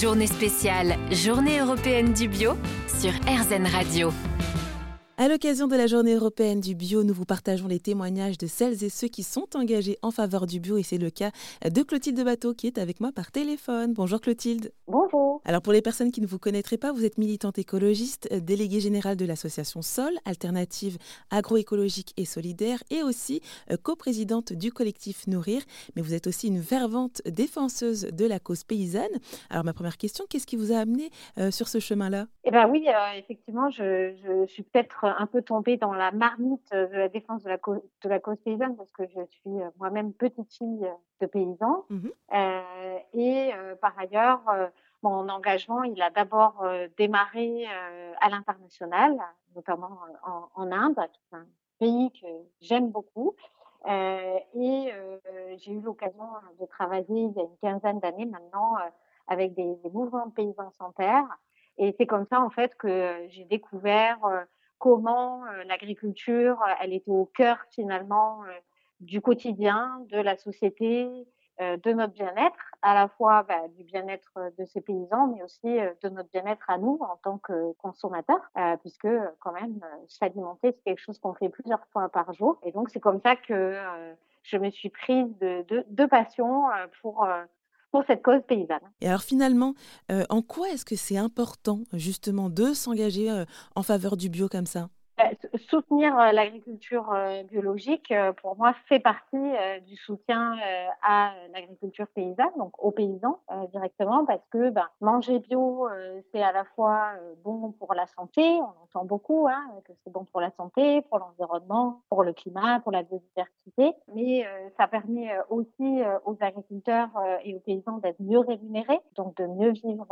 Journée spéciale, Journée européenne du bio sur RZN Radio. À l'occasion de la journée européenne du bio, nous vous partageons les témoignages de celles et ceux qui sont engagés en faveur du bio et c'est le cas de Clotilde Bateau qui est avec moi par téléphone. Bonjour Clotilde. Bonjour. Alors pour les personnes qui ne vous connaîtraient pas, vous êtes militante écologiste, déléguée générale de l'association Sol, alternative agroécologique et solidaire et aussi euh, coprésidente du collectif Nourrir, mais vous êtes aussi une fervente défenseuse de la cause paysanne. Alors ma première question, qu'est-ce qui vous a amené euh, sur ce chemin-là? Eh bien oui, euh, effectivement, je, je suis peut-être un peu tombée dans la marmite de la défense de la, cause, de la cause paysanne parce que je suis euh, moi-même petite fille de paysan. Mmh euh, et euh, par ailleurs, euh, mon engagement, il a d'abord euh, démarré à l'international, notamment en, en, Inde, qui est un pays que j'aime beaucoup. et j'ai eu l'occasion de travailler il y a une quinzaine d'années maintenant avec des, des mouvements de paysans sans terre. Et c'est comme ça, en fait, que j'ai découvert comment euh, l'agriculture, euh, elle était au cœur finalement euh, du quotidien, de la société, de notre bien-être, à la fois bah, du bien-être de ces paysans, mais aussi de notre bien-être à nous en tant que consommateurs, puisque quand même s'alimenter c'est quelque chose qu'on fait plusieurs fois par jour. Et donc c'est comme ça que je me suis prise de, de, de passion pour pour cette cause paysanne. Et alors finalement, euh, en quoi est-ce que c'est important justement de s'engager euh, en faveur du bio comme ça? Soutenir euh, l'agriculture euh, biologique, euh, pour moi, fait partie du soutien à l'agriculture paysanne, donc aux paysans directement, parce que ben, manger bio, c'est à la fois bon pour la santé, on entend beaucoup hein, que c'est bon pour la santé, pour l'environnement, pour le climat, pour la biodiversité, mais ça permet aussi aux agriculteurs et aux paysans d'être mieux rémunérés, donc de mieux vivre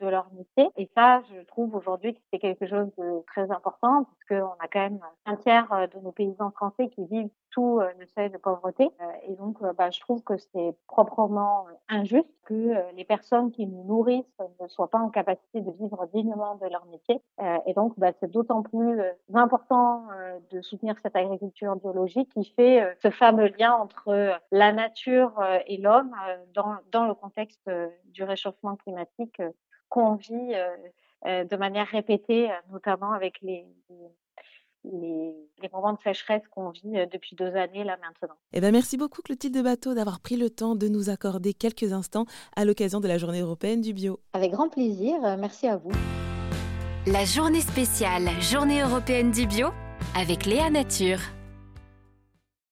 de leur métier. Et ça, je trouve aujourd'hui que c'est quelque chose de très important, parce que on a quand même un tiers euh, de nos paysans français qui vivent sous euh, le seuil de pauvreté. Euh, et donc, bah, je trouve que c'est proprement injuste que les personnes qui nous nourrissent ne soient pas en capacité de vivre dignement de leur métier. et donc, bah, c'est d'autant plus important de soutenir cette agriculture biologique qui fait ce fameux lien entre la nature et l'homme dans, dans le contexte du réchauffement climatique qu'on vit de manière répétée, notamment avec les, les, moments de sécheresse qu'on vit euh, depuis deux années là maintenant. Eh ben merci beaucoup Clotilde Bateau d'avoir pris le temps de nous accorder quelques instants à l'occasion de la journée européenne du bio. Avec grand plaisir, euh, merci à vous. La journée spéciale, journée européenne du bio avec Léa Nature.